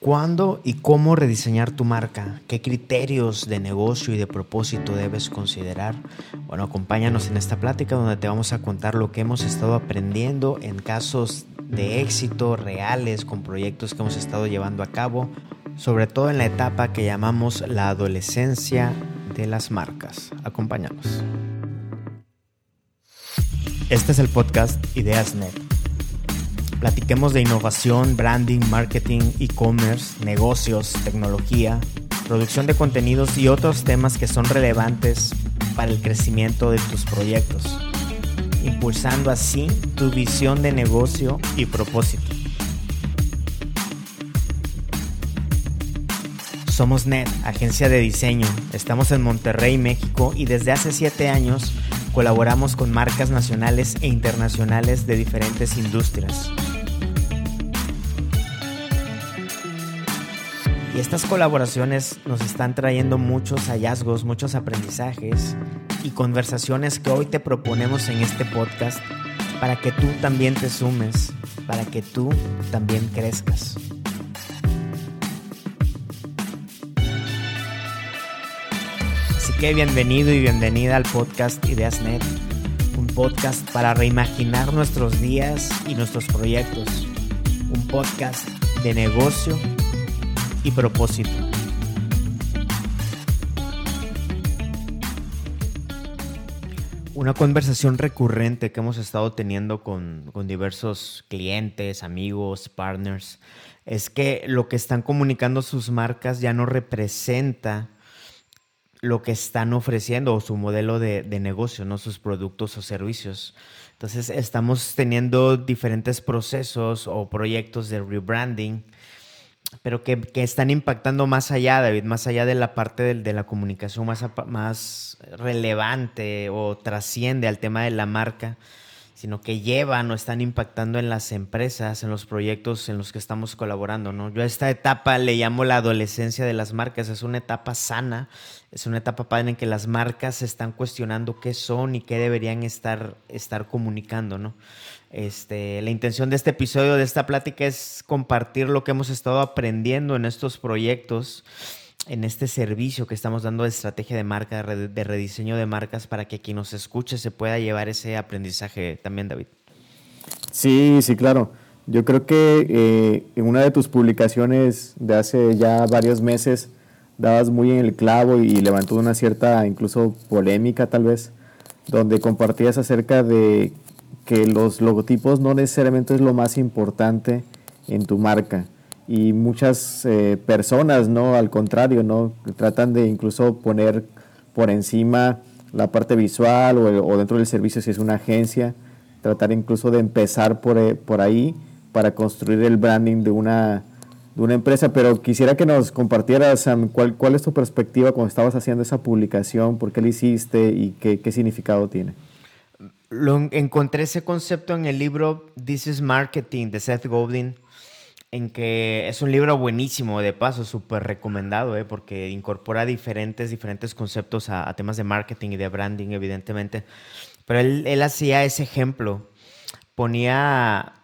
¿Cuándo y cómo rediseñar tu marca? ¿Qué criterios de negocio y de propósito debes considerar? Bueno, acompáñanos en esta plática donde te vamos a contar lo que hemos estado aprendiendo en casos de éxito reales con proyectos que hemos estado llevando a cabo, sobre todo en la etapa que llamamos la adolescencia de las marcas. Acompáñanos. Este es el podcast IdeasNet Platiquemos de innovación, branding, marketing, e-commerce, negocios, tecnología, producción de contenidos y otros temas que son relevantes para el crecimiento de tus proyectos, impulsando así tu visión de negocio y propósito. Somos NET, agencia de diseño. Estamos en Monterrey, México y desde hace siete años colaboramos con marcas nacionales e internacionales de diferentes industrias. Y estas colaboraciones nos están trayendo muchos hallazgos, muchos aprendizajes y conversaciones que hoy te proponemos en este podcast para que tú también te sumes, para que tú también crezcas. Que bienvenido y bienvenida al podcast IdeasNet, un podcast para reimaginar nuestros días y nuestros proyectos, un podcast de negocio y propósito. Una conversación recurrente que hemos estado teniendo con, con, diversos clientes, amigos, partners, es que lo que están comunicando sus marcas ya no representa lo que están ofreciendo o su modelo de, de negocio, no sus productos o servicios. Entonces estamos teniendo diferentes procesos o proyectos de rebranding pero que, están impactando más allá, David, más allá de la parte de, la comunicación más, más relevante o trasciende al tema de la marca, sino que llevan o están impactando en las empresas, en los proyectos en los que estamos colaborando, ¿no? Yo a esta etapa le llamo la adolescencia de las marcas, es una etapa sana, es una etapa padre en que las marcas se están cuestionando qué son y qué deberían estar, estar comunicando, ¿no? Este, la intención de este episodio, de esta plática, es compartir lo que hemos estado aprendiendo en estos proyectos, en este servicio que estamos dando de estrategia de marca, de rediseño de marcas, para que quien nos escuche se pueda llevar ese aprendizaje también, David. Sí, sí, claro. Yo creo que eh, en una de tus publicaciones de hace ya varios meses dabas muy en el clavo y levantó una cierta incluso polémica tal vez, donde compartías acerca de que los logotipos no necesariamente es lo más importante en tu marca. Y muchas eh, personas, ¿no? Al contrario, ¿no? Tratan de incluso poner por encima la parte visual o, dentro del servicio si es una agencia, tratar incluso de empezar por, eh, por ahí para construir el branding de una, de una empresa. Pero quisiera que nos compartieras, Sam, cuál, cuál es tu perspectiva cuando estabas haciendo esa publicación, por qué la hiciste y qué, qué significado tiene lo, encontré ese concepto en el libro This is Marketing de Seth Godin, en que es un libro buenísimo, de paso, súper recomendado, ¿eh? porque incorpora diferentes, diferentes conceptos a, temas de marketing y de branding, evidentemente. Pero él, él hacía ese ejemplo. Ponía,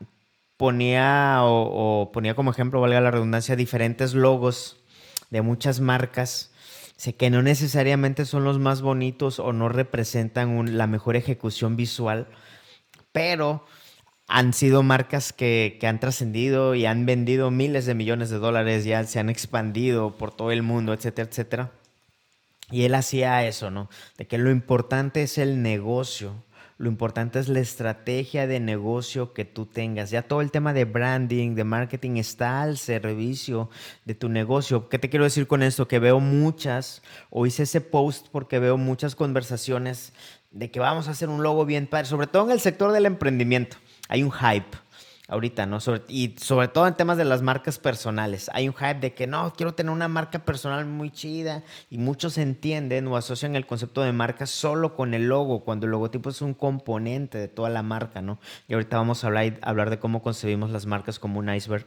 ponía o ponía como ejemplo, valga la redundancia, diferentes logos de muchas marcas Sé que no necesariamente son los más bonitos o no representan la mejor ejecución visual, pero han sido marcas que, han trascendido y han vendido miles de millones de dólares, ya se han expandido por todo el mundo, etcétera, etcétera. Y él hacía eso, ¿no? De que lo importante es el negocio, lo importante es la estrategia de negocio que tú tengas. Ya todo el tema de branding, de marketing está al servicio de tu negocio. ¿Qué te quiero decir con esto? Que veo muchas, o hice ese post porque veo muchas conversaciones de que vamos a hacer un logo bien padre, sobre todo en el sector del emprendimiento. Hay un hype ahorita, ¿no? y sobre todo en temas de las marcas personales. Hay un hype de que no, quiero tener una marca personal muy chida y muchos entienden o asocian el concepto de marca solo con el logo, cuando el logotipo es un componente de toda la marca, ¿no? Y ahorita vamos a hablar, hablar de cómo concebimos las marcas como un iceberg.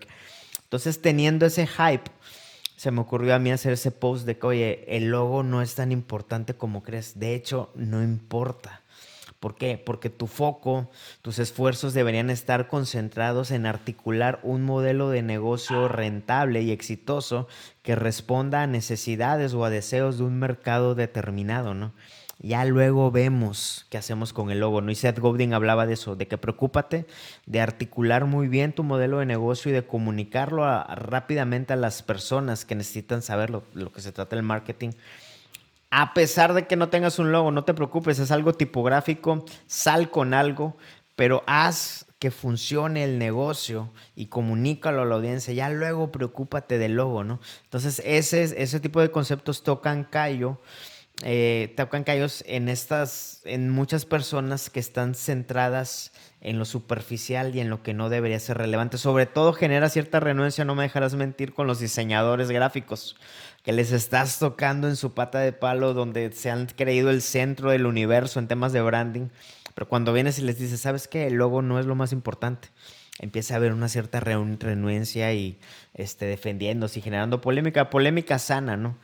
Entonces, teniendo ese hype, se me ocurrió a mí hacer ese post de que, oye, el logo no es tan importante como crees. De hecho, no importa ¿Por qué? Porque tu foco, tus esfuerzos deberían estar concentrados en articular un modelo de negocio rentable y exitoso que responda a necesidades o a deseos de un mercado determinado, ¿no? Ya luego vemos qué hacemos con el logo, ¿no? Y Seth Godin hablaba de eso, de que preocúpate de articular muy bien tu modelo de negocio y de comunicarlo rápidamente a las personas que necesitan saber lo, lo que se trata del marketing a pesar de que no tengas un logo, no te preocupes, es algo tipográfico, sal con algo, pero haz que funcione el negocio y comunícalo a la audiencia. Ya luego preocúpate del logo, ¿no? Entonces, ese, ese tipo de conceptos tocan callo. Eh, tocan callos en estas, en muchas personas que están centradas en lo superficial y en lo que no debería ser relevante. Sobre todo genera cierta renuencia, no me dejarás mentir, con los diseñadores gráficos que les estás tocando en su pata de palo donde se han creído el centro del universo en temas de branding, pero cuando vienes y les dices, ¿sabes qué? El logo no es lo más importante. Empieza a haber una cierta renuencia y este, defendiéndose y generando polémica, polémica sana, ¿no?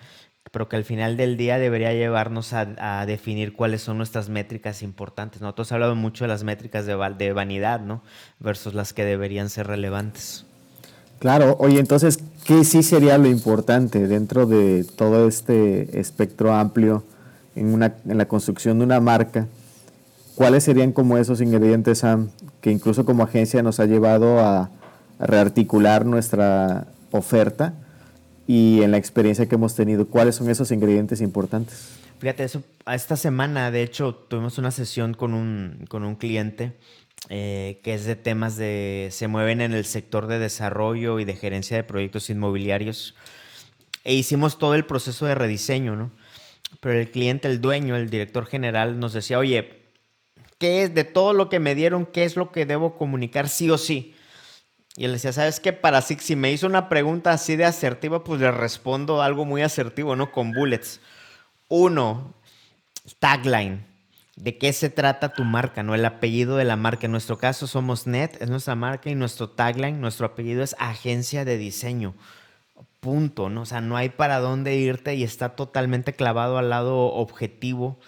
Pero que al final del día debería llevarnos a, definir cuáles son nuestras métricas importantes. Nosotros hemos hablado mucho de las métricas de, de vanidad, ¿no? Versus las que deberían ser relevantes. Claro, oye, entonces, ¿qué sí sería lo importante dentro de todo este espectro amplio en, una, en la construcción de una marca? ¿Cuáles serían como esos ingredientes, Sam, que incluso como agencia nos ha llevado a, rearticular nuestra oferta y en la experiencia que hemos tenido? ¿Cuáles son esos ingredientes importantes? Fíjate, eso, esta semana, de hecho, tuvimos una sesión con un, con un cliente eh, que es de temas de, se mueven en el sector de desarrollo y de gerencia de proyectos inmobiliarios. E hicimos todo el proceso de rediseño, ¿no? Pero el cliente, el dueño, el director general nos decía, oye, ¿qué es de todo lo que me dieron, qué es lo que debo comunicar sí o sí? Y él decía, ¿sabes qué? Para si, si me hizo una pregunta así de asertiva, pues le respondo algo muy asertivo, ¿no? Con bullets. Uno, tagline de qué se trata tu marca, ¿no? El apellido de la marca. En nuestro caso somos Net, es nuestra marca y nuestro tagline, nuestro apellido es agencia de diseño. Punto, ¿no? O sea, no hay para dónde irte y está totalmente clavado al lado objetivo.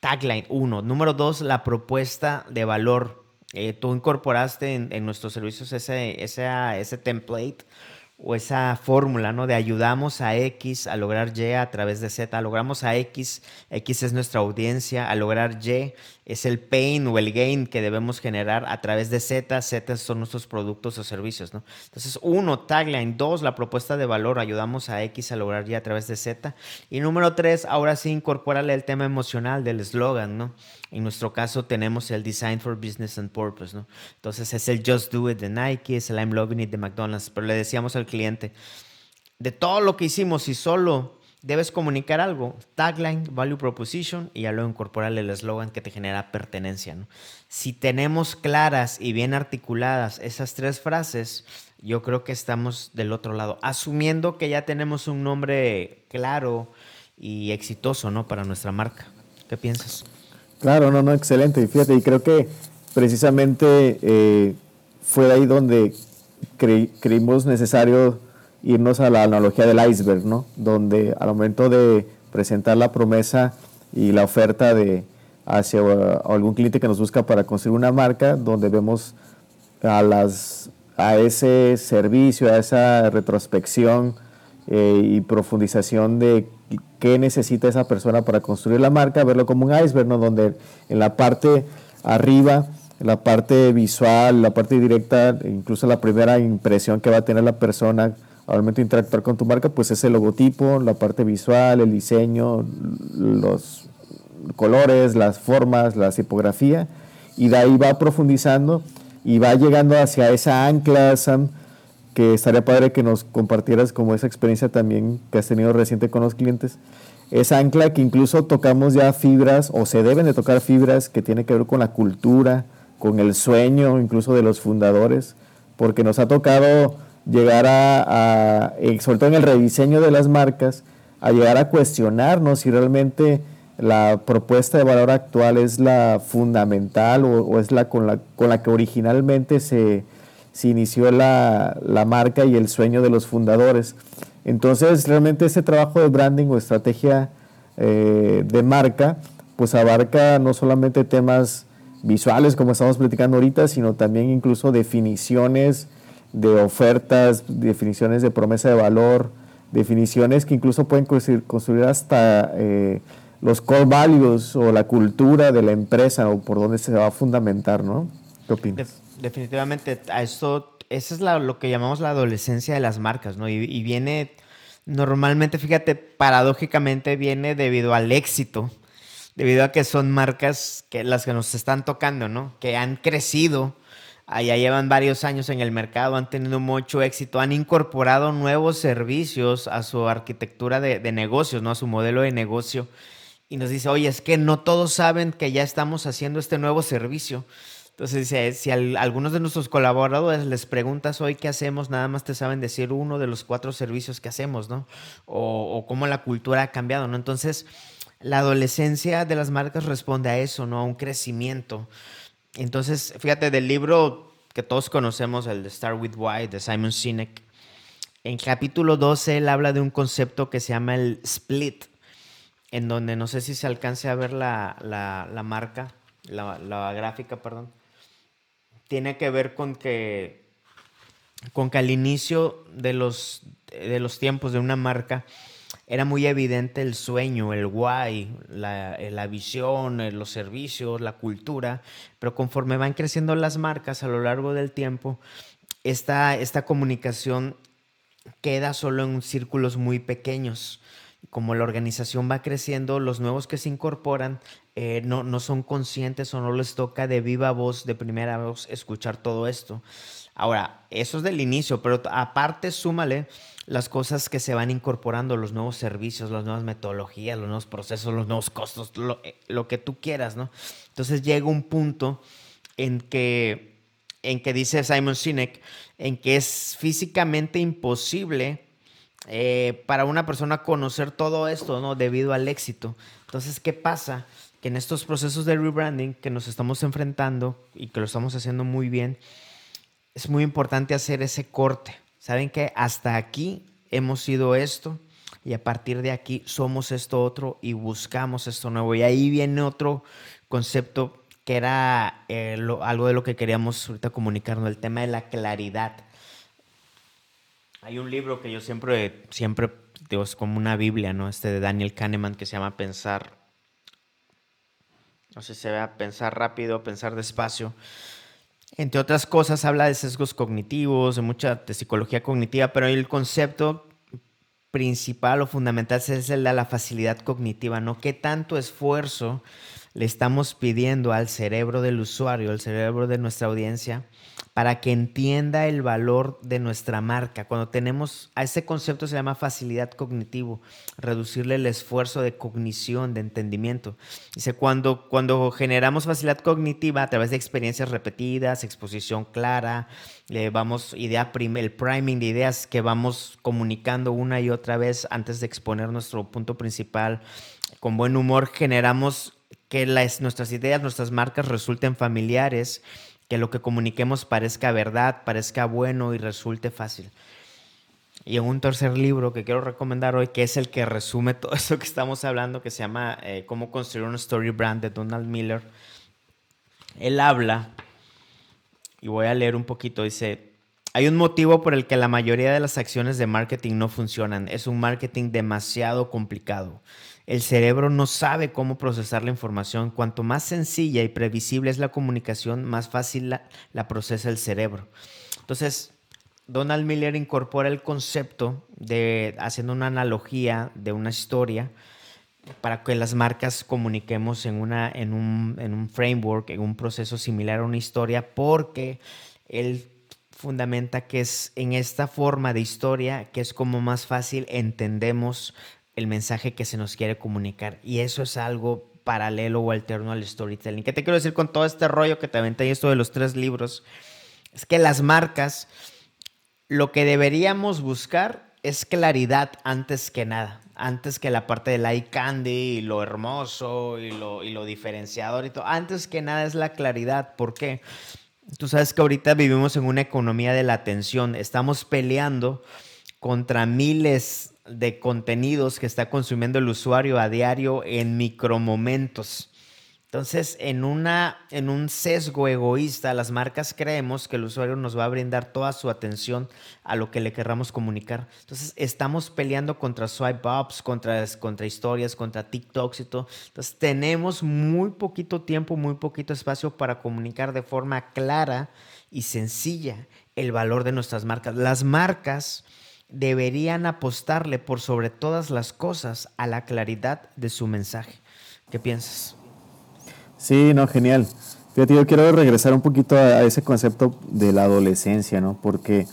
Tagline, uno. Número dos, la propuesta de valor. Eh, tú incorporaste en, nuestros servicios ese, ese, ese template o esa fórmula, ¿no? De ayudamos a X a lograr Y a través de Z, logramos a X, X es nuestra audiencia, a lograr Y es el pain o el gain que debemos generar a través de Z, Z son nuestros productos o servicios, ¿no? Entonces, uno, tagline, dos, la propuesta de valor, ayudamos a X a lograr Y a través de Z, y número tres, ahora sí, incorpórale el tema emocional del eslogan, ¿no? En nuestro caso tenemos el Design for Business and Purpose, ¿no? Entonces es el Just Do It de Nike, es el I'm Loving It de McDonald's, pero le decíamos al cliente, de todo lo que hicimos, si solo debes comunicar algo, tagline, value proposition y ya luego incorporarle el eslogan que te genera pertenencia. Si tenemos claras y bien articuladas esas tres frases, yo creo que estamos del otro lado, asumiendo que ya tenemos un nombre claro y exitoso, ¿no? Para nuestra marca. ¿Qué piensas? Claro, no, no, excelente. Y fíjate, y creo que precisamente eh, fue ahí donde creímos necesario irnos a la analogía del iceberg, ¿no? Donde al momento de presentar la promesa y la oferta de hacia algún cliente que nos busca para construir una marca, donde vemos a las a ese servicio, a esa retrospección eh, y profundización de qué necesita esa persona para construir la marca, verlo como un iceberg, ¿no? donde en la parte arriba, la parte visual, la parte directa, incluso la primera impresión que va a tener la persona al momento interactuar con tu marca, pues es el logotipo, la parte visual, el diseño, los colores, las formas, la tipografía, y de ahí va profundizando y va llegando hacia esa ancla, Sam, que estaría padre que nos compartieras como esa experiencia también que has tenido reciente con los clientes. Esa ancla que incluso tocamos ya fibras o se deben de tocar fibras que tiene que ver con la cultura, con el sueño incluso de los fundadores, porque nos ha tocado llegar a, eh, sobre todo en el rediseño de las marcas, a llegar a cuestionarnos si realmente la propuesta de valor actual es la fundamental o, es la con, la con la que originalmente se, se inició la, marca y el sueño de los fundadores. Entonces, realmente ese trabajo de branding o estrategia eh, de marca, pues abarca no solamente temas visuales como estamos platicando ahorita, sino también incluso definiciones de ofertas, definiciones de promesa de valor, definiciones que incluso pueden construir hasta eh, los core values o la cultura de la empresa o por dónde se va a fundamentar, ¿no? ¿Qué opinas? definitivamente, a esto, eso es lo que llamamos la adolescencia de las marcas, ¿no? Y, viene, normalmente, fíjate, paradójicamente viene debido al éxito, debido a que son marcas que las que nos están tocando, ¿no? Que han crecido, allá llevan varios años en el mercado, han tenido mucho éxito, han incorporado nuevos servicios a su arquitectura de, negocios, ¿no? A su modelo de negocio. Y nos dice, oye, es que no todos saben que ya estamos haciendo este nuevo servicio. Entonces si a algunos de nuestros colaboradores les preguntas hoy qué hacemos, nada más te saben decir uno de los cuatro servicios que hacemos, ¿no? O, o cómo la cultura ha cambiado, ¿no? Entonces, la adolescencia de las marcas responde a eso, ¿no? A un crecimiento. Entonces, fíjate, del libro que todos conocemos, el de Start With Why, de Simon Sinek, en capítulo 12 él habla de un concepto que se llama el split, en donde no sé si se alcance a ver la, la, la marca, la, la gráfica, perdón tiene que ver con que, con que al inicio de los, de los tiempos de una marca era muy evidente el sueño, el guay, la, la, visión, los servicios, la cultura, pero conforme van creciendo las marcas a lo largo del tiempo, esta, esta comunicación queda solo en círculos muy pequeños. Como la organización va creciendo, los nuevos que se incorporan eh, no, no son conscientes o no les toca de viva voz, de primera voz, escuchar todo esto. Ahora, eso es del inicio, pero aparte súmale las cosas que se van incorporando, los nuevos servicios, las nuevas metodologías, los nuevos procesos, los nuevos costos, lo, eh, que tú quieras, ¿no? Entonces llega un punto en que, en que dice Simon Sinek, en que es físicamente imposible eh, para una persona conocer todo esto, ¿no? Debido al éxito. Entonces, ¿qué pasa? en estos procesos de rebranding que nos estamos enfrentando y que lo estamos haciendo muy bien, es muy importante hacer ese corte. Saben que hasta aquí hemos sido esto y a partir de aquí somos esto otro y buscamos esto nuevo. Y ahí viene otro concepto que era eh, algo de lo que queríamos ahorita comunicarnos, el tema de la claridad. Hay un libro que yo siempre, siempre digo, es como una Biblia, ¿no? Este de Daniel Kahneman que se llama Pensar no sé si se vea pensar rápido, pensar despacio. Entre otras cosas, habla de sesgos cognitivos, de mucha de psicología cognitiva, pero el concepto principal o fundamental es el de la facilidad cognitiva, ¿no? ¿Qué tanto esfuerzo le estamos pidiendo al cerebro del usuario, al cerebro de nuestra audiencia, para que entienda el valor de nuestra marca. Cuando tenemos a ese concepto se llama facilidad cognitivo, reducirle el esfuerzo de cognición, de entendimiento. Dice, cuando, cuando generamos facilidad cognitiva a través de experiencias repetidas, exposición clara, le vamos idea el priming de ideas que vamos comunicando una y otra vez antes de exponer nuestro punto principal, con buen humor generamos que las, nuestras ideas, nuestras marcas resulten familiares que lo que comuniquemos parezca verdad, parezca bueno y resulte fácil. Y en un tercer libro que quiero recomendar hoy, que es el que resume todo esto que estamos hablando, que se llama eh, Cómo construir un story brand de Donald Miller, él habla, y voy a leer un poquito, dice, hay un motivo por el que la mayoría de las acciones de marketing no funcionan. Es un marketing demasiado complicado. El cerebro no sabe cómo procesar la información. Cuanto más sencilla y previsible es la comunicación, más fácil la, procesa el cerebro. Entonces, Donald Miller incorpora el concepto de, haciendo una analogía de una historia, para que las marcas comuniquemos en, un, en un framework, en un proceso similar a una historia, porque él fundamenta que es en esta forma de historia que es como más fácil entendemos el mensaje que se nos quiere comunicar. Y eso es algo paralelo o alterno al storytelling. ¿Qué te quiero decir con todo este rollo que te aventé esto de los tres libros? Es que las marcas, lo que deberíamos buscar es claridad antes que nada. Antes que la parte del eye candy y lo hermoso y lo, y lo diferenciador y todo. Antes que nada es la claridad. ¿Por qué? Tú sabes que ahorita vivimos en una economía de la atención. Estamos peleando contra miles de contenidos que está consumiendo el usuario a diario en micromomentos. Entonces, en, una, en un sesgo egoísta, las marcas creemos que el usuario nos va a brindar toda su atención a lo que le querramos comunicar. Entonces, estamos peleando contra swipe ups, contra, contra historias, contra TikToks y todo. Entonces, tenemos muy poquito tiempo, muy poquito espacio para comunicar de forma clara y sencilla el valor de nuestras marcas. Las marcas deberían apostarle por sobre todas las cosas a la claridad de su mensaje. ¿Qué piensas? Sí, no, genial. Fíjate, yo quiero regresar un poquito a, ese concepto de la adolescencia, ¿no? Porque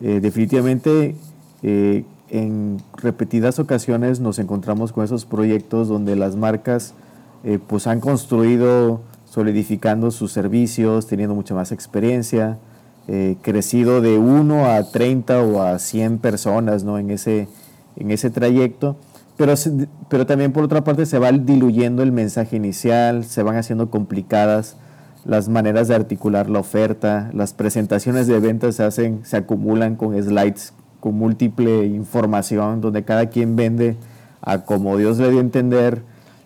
eh, definitivamente eh, en repetidas ocasiones nos encontramos con esos proyectos donde las marcas eh, pues han construido solidificando sus servicios, teniendo mucha más experiencia, crecido de 1 a 30 o a 100 personas ¿no? en, ese, en ese trayecto pero, pero también por otra parte se va diluyendo el mensaje inicial, se van haciendo complicadas las maneras de articular la oferta, las presentaciones de ventas se hacen, se acumulan con slides con múltiple información, donde cada quien vende a como Dios le dio a entender,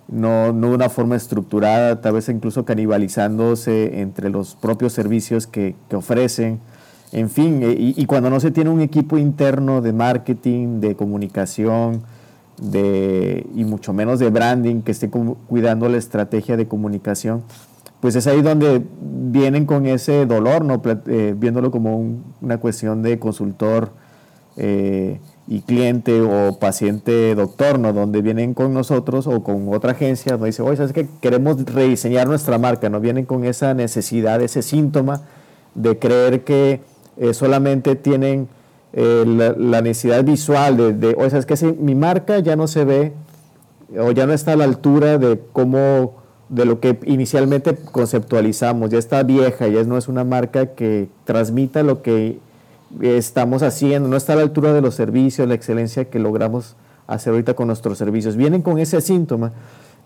no, no de una forma estructurada, tal vez incluso canibalizándose entre los propios servicios que, que ofrecen. En fin, y, y, cuando no se tiene un equipo interno de marketing, de comunicación, de, y mucho menos de branding, que esté cuidando la estrategia de comunicación, pues es ahí donde vienen con ese dolor, ¿no? Eh, viéndolo como una cuestión de consultor eh, y cliente o paciente doctor, ¿no? donde vienen con nosotros o con otra agencia, donde dice, oye, ¿sabes que Queremos rediseñar nuestra marca, ¿no? Vienen con esa necesidad, ese síntoma de creer que eh, solamente tienen eh, la, necesidad visual de, de o sea, es que si mi marca ya no se ve o ya no está a la altura de cómo, de lo que inicialmente conceptualizamos, ya está vieja, ya no es una marca que transmita lo que estamos haciendo, no está a la altura de los servicios, la excelencia que logramos hacer ahorita con nuestros servicios. Vienen con ese síntoma,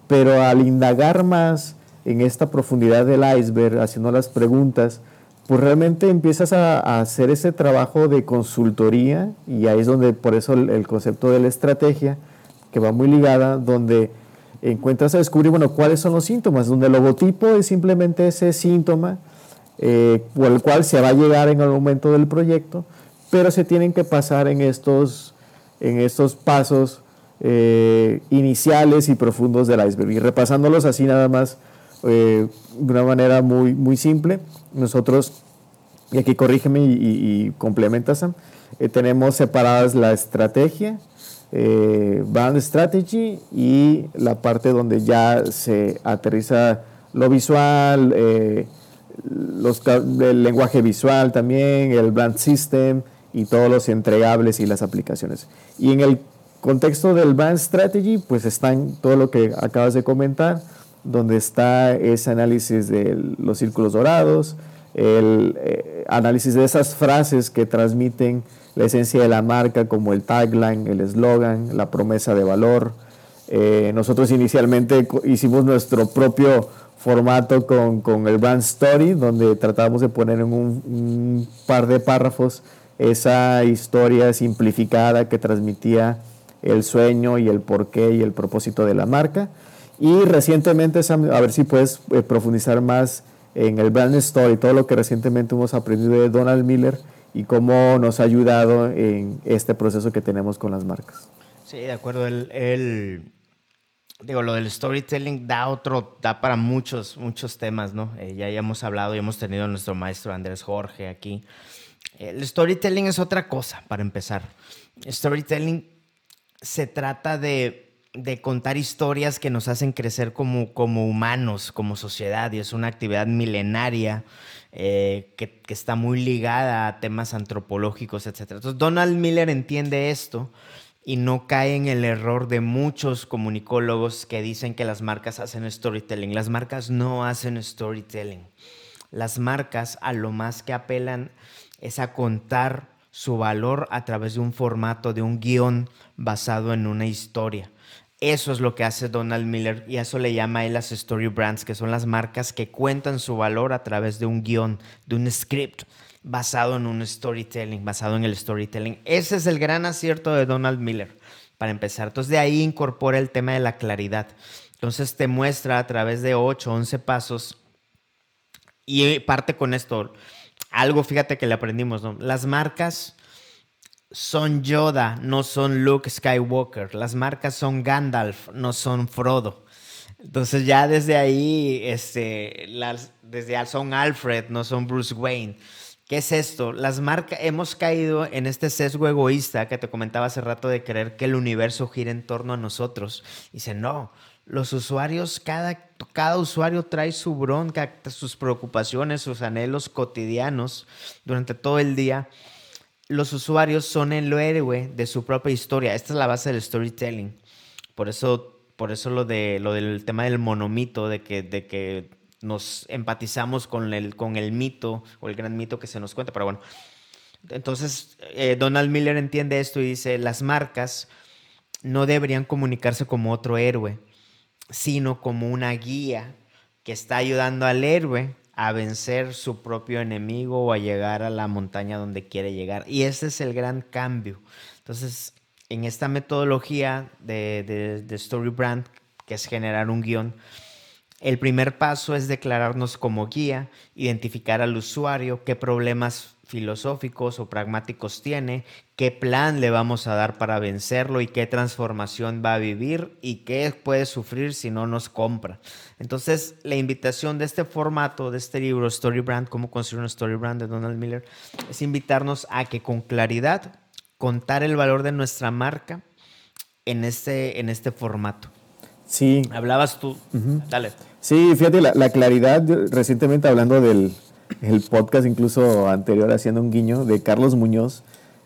pero al indagar más en esta profundidad del iceberg, haciendo las preguntas, pues realmente empiezas a, hacer ese trabajo de consultoría y ahí es donde por eso el, concepto de la estrategia, que va muy ligada, donde encuentras a descubrir, bueno, cuáles son los síntomas, donde el logotipo es simplemente ese síntoma eh, el cual se va a llegar en el momento del proyecto, pero se tienen que pasar en estos, en estos pasos eh, iniciales y profundos del iceberg. Y repasándolos así nada más, eh, de una manera muy, muy simple. Nosotros, y aquí corrígeme y, y, complementa Sam, eh, tenemos separadas la estrategia, eh, brand strategy y la parte donde ya se aterriza lo visual, los, el lenguaje visual también, el brand system y todos los entregables y las aplicaciones. Y en el contexto del brand strategy, pues están todo lo que acabas de comentar, donde está ese análisis de los círculos dorados, el eh, análisis de esas frases que transmiten la esencia de la marca, como el tagline, el eslogan, la promesa de valor. Eh, nosotros inicialmente hicimos nuestro propio formato con, el Brand Story, donde tratábamos de poner en un, un par de párrafos esa historia simplificada que transmitía el sueño y el porqué y el propósito de la marca. Y recientemente, a ver si puedes eh, profundizar más en el brand story, todo lo que recientemente hemos aprendido de Donald Miller y cómo nos ha ayudado en este proceso que tenemos con las marcas. Sí, de acuerdo. El, digo, lo del storytelling da otro, da para muchos, muchos temas, ¿no? Eh, ya, ya hemos hablado y hemos tenido a nuestro maestro Andrés Jorge aquí. El storytelling es otra cosa, para empezar. Storytelling se trata de de contar historias que nos hacen crecer como, como humanos, como sociedad, y es una actividad milenaria eh, que, que, está muy ligada a temas antropológicos, etc. Entonces, Donald Miller entiende esto y no cae en el error de muchos comunicólogos que dicen que las marcas hacen storytelling. Las marcas no hacen storytelling. Las marcas a lo más que apelan es a contar su valor a través de un formato, de un guion basado en una historia. Eso es lo que hace Donald Miller y eso le llama a él las story brands, que son las marcas que cuentan su valor a través de un guion, de un script. Basado en un storytelling, basado en el storytelling. Ese es el gran acierto de Donald Miller, para empezar. Entonces de ahí incorpora el tema de la claridad. Entonces te muestra a través de 8, 11 pasos y parte con esto. Algo, fíjate que le aprendimos, ¿no? Las marcas son Yoda, no son Luke Skywalker. Las marcas son Gandalf, no son Frodo. Entonces ya desde ahí, este, las, desde son Alfred, no son Bruce Wayne. ¿Qué es esto? Las marcas, hemos caído en este sesgo egoísta que te comentaba hace rato de creer que el universo gira en torno a nosotros. Dice, no, los usuarios, cada, cada usuario trae su bronca, sus preocupaciones, sus anhelos cotidianos durante todo el día. Los usuarios son el héroe de su propia historia. Esta es la base del storytelling. Por eso, por eso lo, de, lo del tema del monomito, de que, de que nos empatizamos con el, con el mito o el gran mito que se nos cuenta. Pero bueno, entonces eh, Donald Miller entiende esto y dice, las marcas no deberían comunicarse como otro héroe, sino como una guía que está ayudando al héroe a vencer su propio enemigo o a llegar a la montaña donde quiere llegar. Y ese es el gran cambio. Entonces, en esta metodología de, de, de Story Brand, que es generar un guion, el primer paso es declararnos como guía, identificar al usuario, qué problemas filosóficos o pragmáticos tiene, qué plan le vamos a dar para vencerlo y qué transformación va a vivir y qué puede sufrir si no nos compra. Entonces, la invitación de este formato, de este libro, Story Brand, cómo construir una Story Brand de Donald Miller, es invitarnos a que con claridad contar el valor de nuestra marca en este, en este formato. Sí. Hablabas tú. Dale. Sí, fíjate, la, claridad, recientemente hablando del el podcast incluso anterior, haciendo un guiño, de Carlos Muñoz,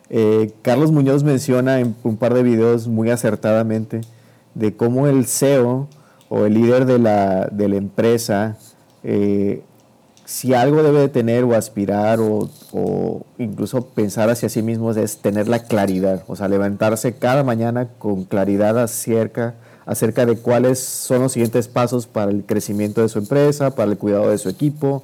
eh, Carlos Muñoz menciona en un par de videos muy acertadamente de cómo el CEO o el líder de la, de la empresa, eh, si algo debe de tener o aspirar o, o, incluso pensar hacia sí mismo es tener la claridad, o sea, levantarse cada mañana con claridad acerca acerca de cuáles son los siguientes pasos para el crecimiento de su empresa, para el cuidado de su equipo,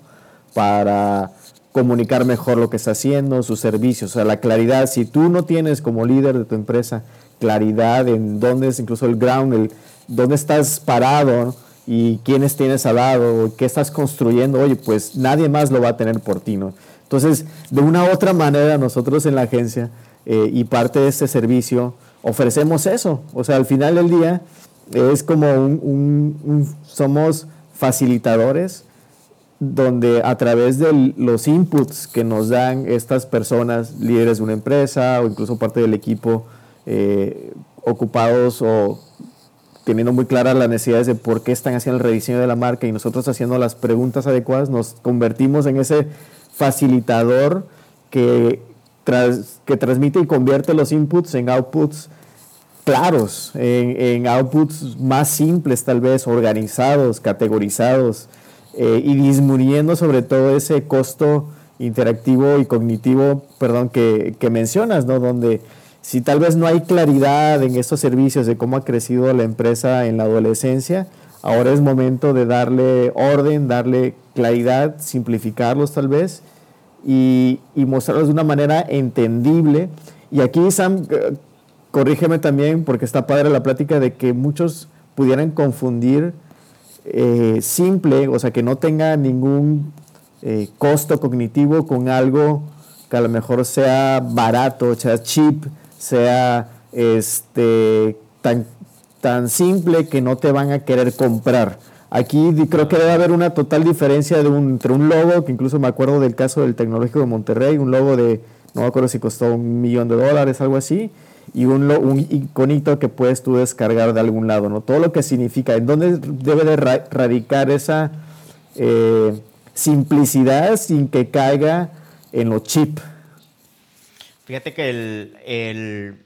para comunicar mejor lo que está haciendo, sus servicios, o sea, la claridad. Si tú no tienes como líder de tu empresa claridad en dónde es incluso el ground, el, dónde estás parado y quiénes tienes al lado, qué estás construyendo, oye, pues nadie más lo va a tener por ti, ¿no? Entonces, de una u otra manera, nosotros en la agencia eh, y parte de este servicio ofrecemos eso. O sea, al final del día, es como un, somos facilitadores donde a través de los inputs que nos dan estas personas, líderes de una empresa o incluso parte del equipo, eh, ocupados o teniendo muy claras las necesidades de por qué están haciendo el rediseño de la marca y nosotros haciendo las preguntas adecuadas, nos convertimos en ese facilitador que, que transmite y convierte los inputs en outputs claros, en, outputs más simples tal vez, organizados, categorizados eh, y disminuyendo sobre todo ese costo interactivo y cognitivo, perdón, que, mencionas, ¿no? Donde si tal vez no hay claridad en estos servicios de cómo ha crecido la empresa en la adolescencia, ahora es momento de darle orden, darle claridad, simplificarlos tal vez y, y mostrarlos de una manera entendible. Y aquí, Sam, corrígeme también, porque está padre la plática de que muchos pudieran confundir eh, simple, o sea, que no tenga ningún eh, costo cognitivo con algo que a lo mejor sea barato, sea cheap, sea este, tan, tan simple que no te van a querer comprar. Aquí creo que debe haber una total diferencia de un, entre un logo, que incluso me acuerdo del caso del Tecnológico de Monterrey, un logo de, no me acuerdo si costó un millón de dólares, algo así, y un, un, iconito que puedes tú descargar de algún lado, ¿no? Todo lo que significa, en dónde debe de radicar esa eh, simplicidad sin que caiga en lo chip. Fíjate que el,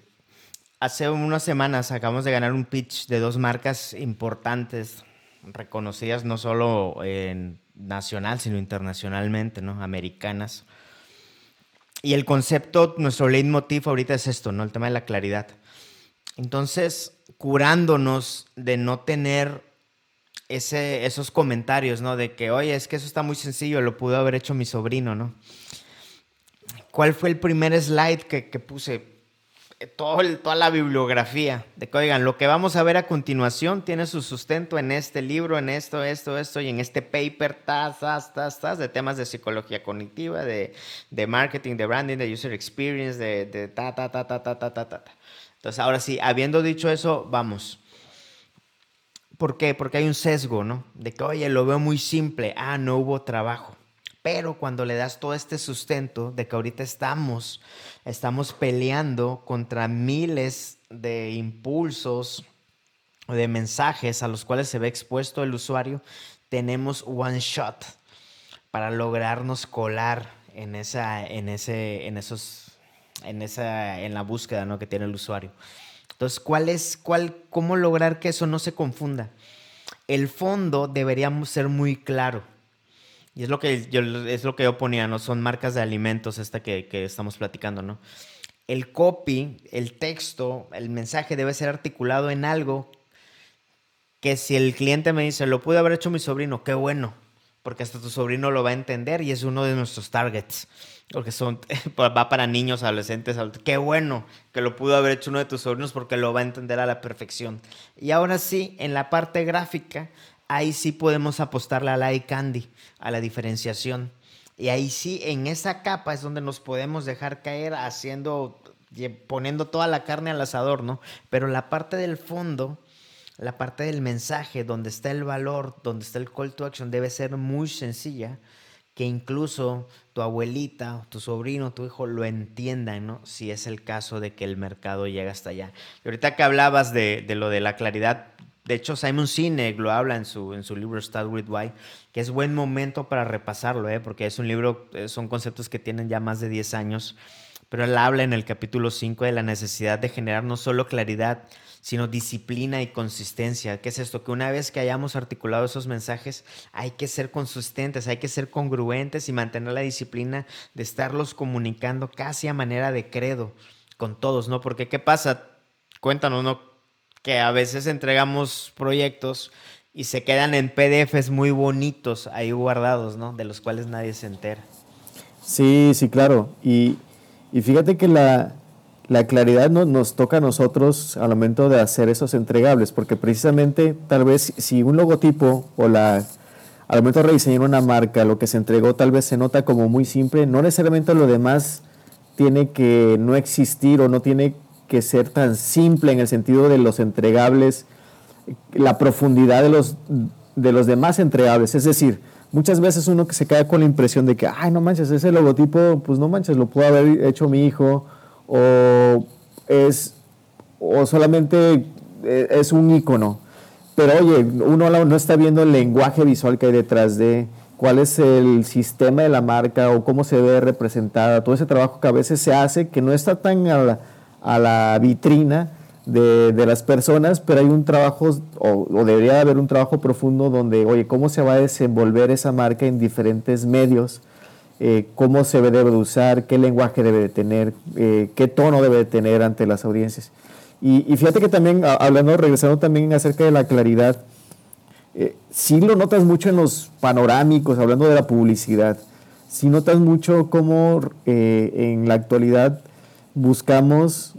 hace unas semanas acabamos de ganar un pitch de dos marcas importantes, reconocidas no solo en nacional, sino internacionalmente, ¿no? Americanas y el concepto, nuestro leitmotiv ahorita es esto, ¿no? El tema de la claridad. Entonces, curándonos de no tener ese, esos comentarios, ¿no? De que, oye, es que eso está muy sencillo, lo pudo haber hecho mi sobrino, ¿no? ¿cuál fue el primer slide que, que puse? Todo toda la bibliografía de que, oigan, lo que vamos a ver a continuación tiene su sustento en este libro, en esto, esto, esto, y en este paper, tas, tas, tas, tas, de temas de psicología cognitiva, de, de marketing, de branding, de user experience, de, de ta, ta, ta, ta, ta, ta, ta, ta. Entonces, ahora sí, habiendo dicho eso, vamos. ¿Por qué? Porque hay un sesgo, ¿no? De que, oye, lo veo muy simple. Ah, no hubo trabajo. Pero cuando le das todo este sustento de que ahorita estamos, estamos peleando contra miles de impulsos o de mensajes a los cuales se ve expuesto el usuario, tenemos one shot para lograrnos colar en esa, en ese, en esos, en esa, en la búsqueda ¿no? que tiene el usuario. Entonces, ¿cuál es, cuál, cómo lograr que eso no se confunda? El fondo debería ser muy claro y es lo que yo, es lo que yo ponía, ¿no? Son marcas de alimentos esta que, que estamos platicando, ¿no? El copy, el texto, el mensaje debe ser articulado en algo que si el cliente me dice, lo pude haber hecho mi sobrino, qué bueno, porque hasta tu sobrino lo va a entender y es uno de nuestros targets, porque son, va para niños, adolescentes, qué bueno que lo pudo haber hecho uno de tus sobrinos porque lo va a entender a la perfección. Y ahora sí, en la parte gráfica, ahí sí podemos apostarle a la candy, a la diferenciación. Y ahí sí, en esa capa es donde nos podemos dejar caer haciendo, poniendo toda la carne al asador, ¿no? Pero la parte del fondo, la parte del mensaje, donde está el valor, donde está el call to action, debe ser muy sencilla, que incluso tu abuelita, tu sobrino, tu hijo lo entiendan, ¿no? Si es el caso de que el mercado llega hasta allá. Y ahorita que hablabas de, de lo de la claridad, de hecho, Simon Sinek lo habla en su, en su libro Start With Why, que es buen momento para repasarlo, ¿eh? porque es un libro, eh, son conceptos que tienen ya más de 10 años, pero él habla en el capítulo 5 de la necesidad de generar no solo claridad, sino disciplina y consistencia. ¿Qué es esto? Que una vez que hayamos articulado esos mensajes, hay que ser consistentes, hay que ser congruentes y mantener la disciplina de estarlos comunicando casi a manera de credo con todos, ¿no? Porque ¿qué pasa? Cuéntanos, ¿no? Que a veces entregamos proyectos y se quedan en PDFs muy bonitos ahí guardados, ¿no? De los cuales nadie se entera. Sí, sí, claro. Y, fíjate que la, claridad no, nos toca a nosotros al momento de hacer esos entregables, porque precisamente tal vez si un logotipo o la al momento de rediseñar una marca, lo que se entregó tal vez se nota como muy simple, no necesariamente lo demás tiene que no existir o no tiene que ser tan simple en el sentido de los entregables, la profundidad de los, de los demás entregables. Es decir, muchas veces uno que se queda con la impresión de que, ay, no manches, ese logotipo, pues no manches, lo pudo haber hecho mi hijo, o es, o solamente eh, es un icono. Pero oye, uno no está viendo el lenguaje visual que hay detrás de cuál es el sistema de la marca o cómo se ve representada, todo ese trabajo que a veces se hace que no está tan a la, a la vitrina de, las personas, pero hay un trabajo, o, debería haber un trabajo profundo donde, oye, ¿cómo se va a desenvolver esa marca en diferentes medios? Eh, ¿Cómo se debe de usar? ¿Qué lenguaje debe de tener? Eh, ¿Qué tono debe de tener ante las audiencias? Y, fíjate que también, hablando, regresando también acerca de la claridad, eh, sí lo notas mucho en los panorámicos, hablando de la publicidad, sí notas mucho cómo en la actualidad buscamos,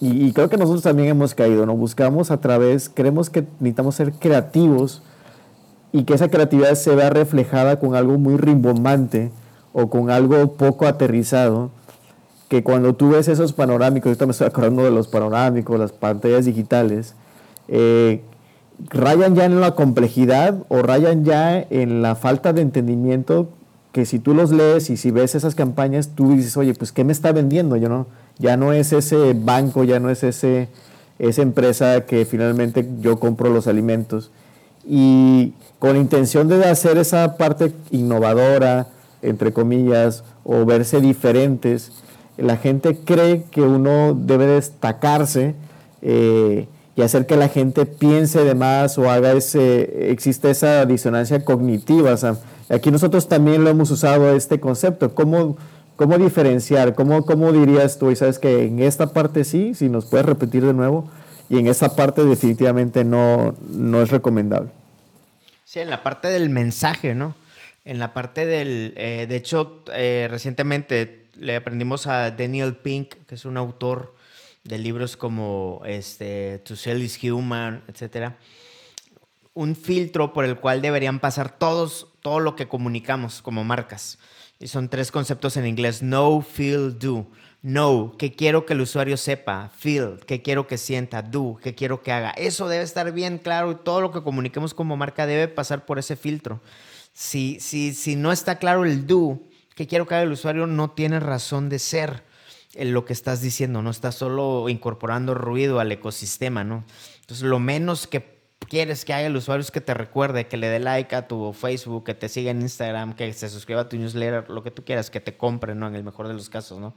y, creo que nosotros también hemos caído, ¿no? Buscamos a través, creemos que necesitamos ser creativos y que esa creatividad se vea reflejada con algo muy rimbombante o con algo poco aterrizado, que cuando tú ves esos panorámicos, ahorita me estoy acordando de los panorámicos, las pantallas digitales, eh, rayan ya en la complejidad o rayan ya en la falta de entendimiento que si tú los lees y si ves esas campañas, tú dices, oye, pues ¿qué me está vendiendo? Yo no, ya no es ese banco, ya no es ese, esa empresa que finalmente yo compro los alimentos. Y con intención de hacer esa parte innovadora, entre comillas, o verse diferentes, la gente cree que uno debe destacarse eh, y hacer que la gente piense de más o haga ese, existe esa disonancia cognitiva. O sea, Aquí nosotros también lo hemos usado este concepto. ¿Cómo, cómo diferenciar? ¿Cómo, ¿Cómo dirías tú? Y sabes que en esta parte sí, si nos puedes repetir de nuevo, y en esta parte definitivamente no, no es recomendable. Sí, en la parte del mensaje, ¿no? En la parte del, eh, de hecho, eh, recientemente le aprendimos a Daniel Pink, que es un autor de libros como este, To Sell is Human, etc. Un filtro por el cual deberían pasar todos, todo lo que comunicamos como marcas. Y son tres conceptos en inglés, know, feel, do. Know, que quiero que el usuario sepa. Feel, que quiero que sienta. Do, que quiero que haga. Eso debe estar bien claro y todo lo que comuniquemos como marca debe pasar por ese filtro. Si, si, si no está claro el do, que quiero que haga el usuario, no tiene razón de ser en lo que estás diciendo, no estás solo incorporando ruido al ecosistema, ¿no? Entonces, lo menos que quieres que haga el usuario que te recuerde, que le dé like a tu Facebook, que te siga en Instagram, que se suscriba a tu newsletter, lo que tú quieras, que te compre, ¿no? En el mejor de los casos, ¿no?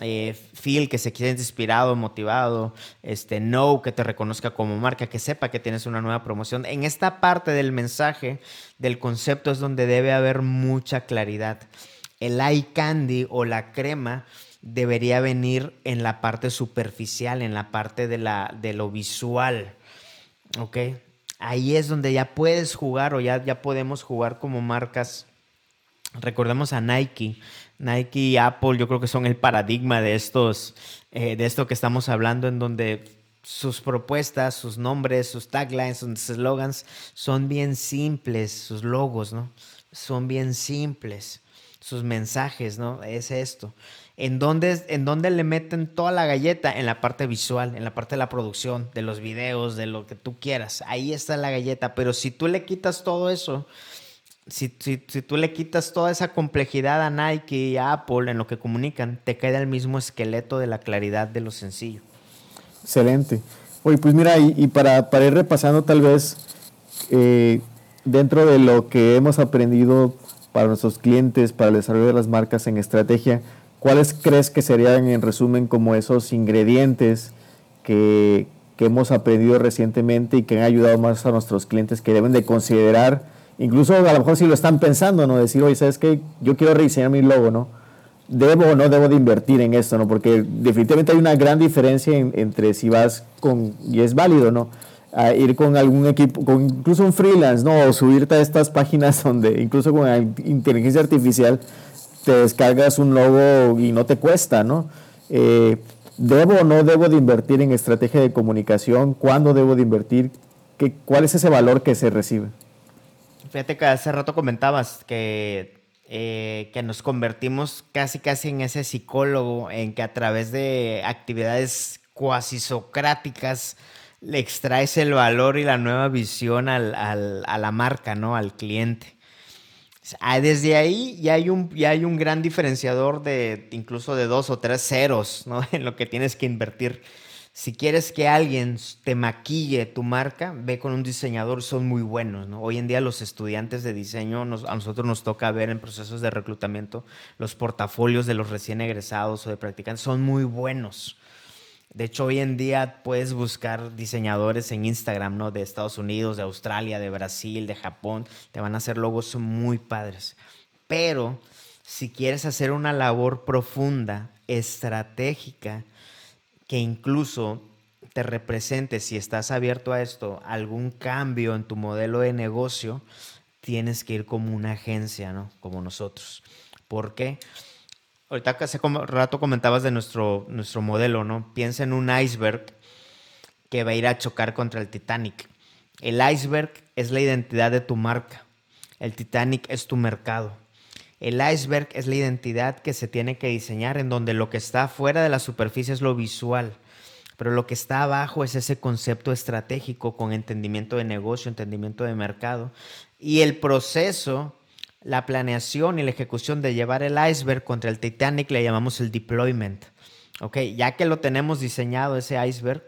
Eh, feel, que se siente inspirado, motivado, este, know, que te reconozca como marca, que sepa que tienes una nueva promoción. En esta parte del mensaje, del concepto, es donde debe haber mucha claridad. El eye candy o la crema debería venir en la parte superficial, en la parte de, la, de lo visual. ¿Ok? Ahí es donde ya puedes jugar o ya, ya podemos jugar como marcas. Recordemos a Nike. Nike y Apple yo creo que son el paradigma de estos, eh, de esto que estamos hablando, en donde sus propuestas, sus nombres, sus taglines, sus slogans son bien simples, sus logos, ¿no? Son bien simples, sus mensajes, ¿no? Es esto. ¿En dónde, ¿En dónde le meten toda la galleta? En la parte visual, en la parte de la producción, de los videos, de lo que tú quieras. Ahí está la galleta. Pero si tú le quitas todo eso, si, si, si, tú le quitas toda esa complejidad a Nike y a Apple en lo que comunican, te queda el mismo esqueleto de la claridad de lo sencillo. Excelente. Oye, pues mira, y, para, para, ir repasando tal vez, eh, dentro de lo que hemos aprendido para nuestros clientes, para el desarrollo de las marcas en estrategia, ¿Cuáles crees que serían en resumen como esos ingredientes que, hemos aprendido recientemente y que han ayudado más a nuestros clientes que deben de considerar, incluso a lo mejor si lo están pensando, ¿no? Decir, oye, ¿sabes qué? Yo quiero rediseñar mi logo, ¿no? ¿Debo o no debo de invertir en esto, ¿no? Porque definitivamente hay una gran diferencia entre si vas con, y es válido, ¿no? A ir con algún equipo, con incluso un freelance, ¿no? O subirte a estas páginas donde, incluso con inteligencia artificial, te descargas un logo y no te cuesta, ¿no? Eh, ¿Debo o no debo de invertir en estrategia de comunicación? ¿Cuándo debo de invertir? ¿Qué, ¿Cuál es ese valor que se recibe? Fíjate que hace rato comentabas que, eh, que nos convertimos casi casi en ese psicólogo, en que a través de actividades cuasi socráticas le extraes el valor y la nueva visión al, al, a la marca, ¿no? Al cliente. Ah, desde ahí ya hay un, ya hay un gran diferenciador de incluso de dos o tres ceros ¿no? en lo que tienes que invertir. Si quieres que alguien te maquille tu marca, ve con un diseñador, son muy buenos. ¿no? Hoy en día los estudiantes de diseño, a nosotros nos toca ver en procesos de reclutamiento los portafolios de los recién egresados o de practicantes, son muy buenos. De hecho, hoy en día puedes buscar diseñadores en Instagram, ¿no? De Estados Unidos, de Australia, de Brasil, de Japón. Te van a hacer logos muy padres. Pero si quieres hacer una labor profunda, estratégica, que incluso te represente, si estás abierto a esto, algún cambio en tu modelo de negocio, tienes que ir como una agencia, ¿no? Como nosotros. ¿Por qué? Ahorita hace rato comentabas de nuestro, nuestro modelo, ¿no? Piensa en un iceberg que va a ir a chocar contra el Titanic. El iceberg es la identidad de tu marca. El Titanic es tu mercado. El iceberg es la identidad que se tiene que diseñar en donde lo que está fuera de la superficie es lo visual, pero lo que está abajo es ese concepto estratégico con entendimiento de negocio, entendimiento de mercado. Y el proceso la planeación y la ejecución de llevar el iceberg contra el Titanic le llamamos el deployment. Ok, ya que lo tenemos diseñado ese iceberg,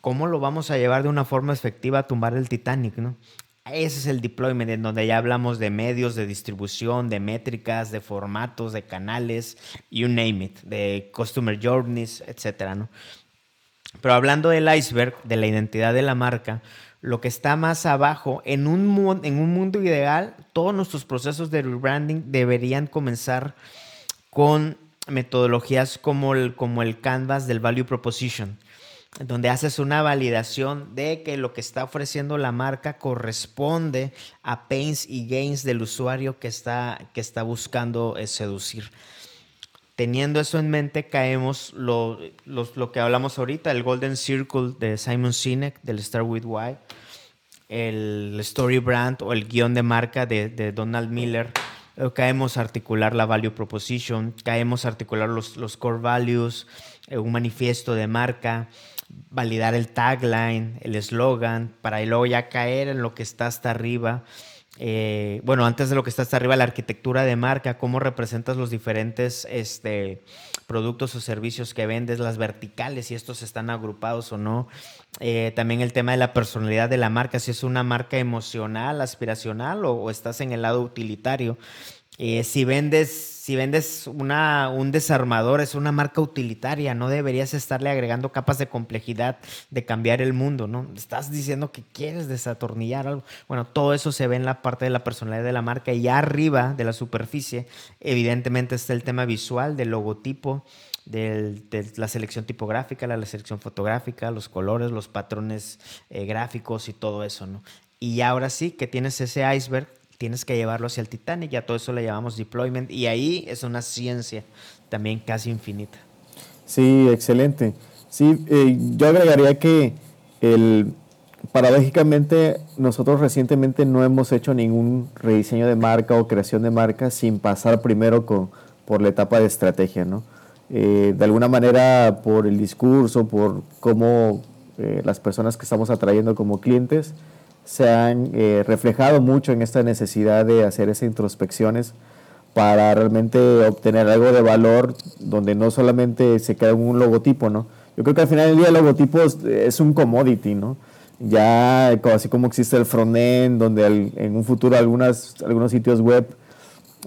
¿cómo lo vamos a llevar de una forma efectiva a tumbar el Titanic? ¿no? Ese es el deployment, en donde ya hablamos de medios de distribución, de métricas, de formatos, de canales, you name it, de customer journeys, etc. ¿no? Pero hablando del iceberg, de la identidad de la marca, lo que está más abajo, en un, en un mundo ideal, todos nuestros procesos de rebranding deberían comenzar con metodologías como el, como el canvas del value proposition, donde haces una validación de que lo que está ofreciendo la marca corresponde a pains y gains del usuario que está, que está buscando eh, seducir. Teniendo eso en mente, caemos lo, lo que hablamos ahorita, el Golden Circle de Simon Sinek, del Star With Why, el Story Brand o el guion de marca de, Donald Miller. Eh, caemos a articular la value proposition, caemos a articular los, los core values, eh, un manifiesto de marca, validar el tagline, el eslogan, para luego ya caer en lo que está hasta arriba. Eh, bueno, antes de lo que está hasta arriba, la arquitectura de marca, cómo representas los diferentes este, productos o servicios que vendes, las verticales, si estos están agrupados o no. Eh, también el tema de la personalidad de la marca, si es una marca emocional, aspiracional o estás en el lado utilitario. Eh, si vendes, si vendes una, un desarmador, es una marca utilitaria, no deberías estarle agregando capas de complejidad de cambiar el mundo, ¿no? Estás diciendo que quieres desatornillar algo. Bueno, todo eso se ve en la parte de la personalidad de la marca y arriba de la superficie, evidentemente está el tema visual del logotipo. de la selección tipográfica, la, selección fotográfica, los colores, los patrones eh, gráficos y todo eso, ¿no? Y ahora sí que tienes ese iceberg tienes que llevarlo hacia el Titanic, ya todo eso le llamamos deployment y ahí es una ciencia también casi infinita. Sí, excelente. Sí, eh, yo agregaría que el, paradójicamente nosotros recientemente no hemos hecho ningún rediseño de marca o creación de marca sin pasar primero con, por la etapa de estrategia, ¿no? Eh, de alguna manera por el discurso, por cómo eh, las personas que estamos atrayendo como clientes, se han eh, reflejado mucho en esta necesidad de hacer esas introspecciones para realmente obtener algo de valor donde no solamente se queda un logotipo, ¿no? Yo creo que al final del día el logotipo es, un commodity, ¿no? Ya así como existe el frontend, donde en un futuro algunas, algunos sitios web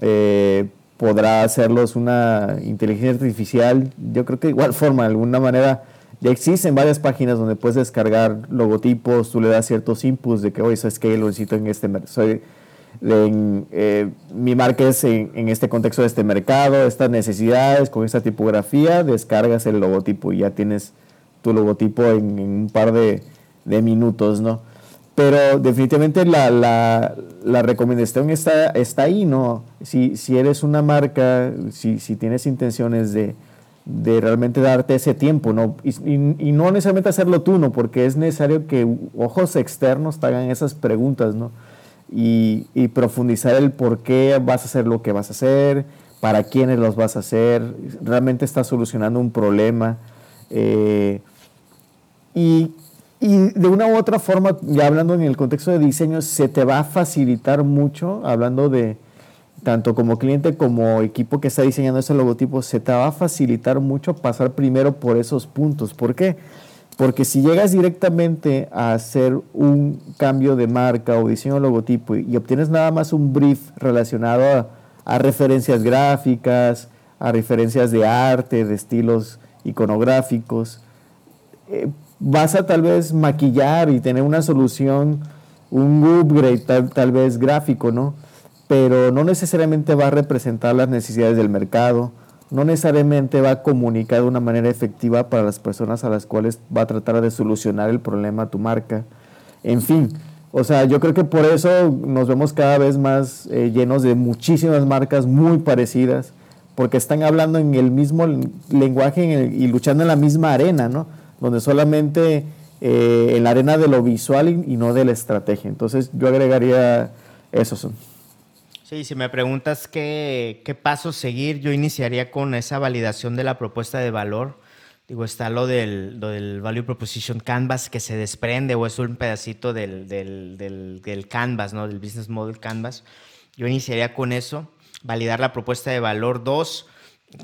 eh, podrá hacerlos una inteligencia artificial, yo creo que de igual forma, de alguna manera, ya existen varias páginas donde puedes descargar logotipos, tú le das ciertos inputs de que, oye, sabes que lo necesito en este soy eh, mi marca es en, este contexto de este mercado, estas necesidades, con esta tipografía, descargas el logotipo y ya tienes tu logotipo en, un par de, minutos, ¿no? Pero definitivamente la, la, recomendación está, está ahí, ¿no? Si, si eres una marca, si, si tienes intenciones de, de realmente darte ese tiempo, ¿no? Y, no necesariamente hacerlo tú, ¿no? Porque es necesario que ojos externos te hagan esas preguntas, ¿no? Y, profundizar el por qué vas a hacer lo que vas a hacer, para quiénes los vas a hacer, realmente estás solucionando un problema. Eh, y, y, de una u otra forma, ya hablando en el contexto de diseño, se te va a facilitar mucho, hablando de, tanto como cliente como equipo que está diseñando ese logotipo, se te va a facilitar mucho pasar primero por esos puntos. ¿Por qué? Porque si llegas directamente a hacer un cambio de marca o diseño de logotipo y, obtienes nada más un brief relacionado a, referencias gráficas, a referencias de arte, de estilos iconográficos, eh, vas a tal vez maquillar y tener una solución, un upgrade tal, tal vez gráfico, ¿no? Pero no necesariamente va a representar las necesidades del mercado, no necesariamente va a comunicar de una manera efectiva para las personas a las cuales va a tratar de solucionar el problema tu marca. En fin, o sea, yo creo que por eso nos vemos cada vez más eh, llenos de muchísimas marcas muy parecidas, porque están hablando en el mismo lenguaje y luchando en la misma arena, ¿no? Donde solamente eh, en la arena de lo visual y, y, no de la estrategia. Entonces yo agregaría eso. Son. Sí, si me preguntas qué, qué pasos seguir, yo iniciaría con esa validación de la propuesta de valor. Digo, está lo del, del Value Proposition Canvas que se desprende o es un pedacito del, del, del, del, Canvas, ¿no? Del Business Model Canvas. Yo iniciaría con eso, validar la propuesta de valor. Dos,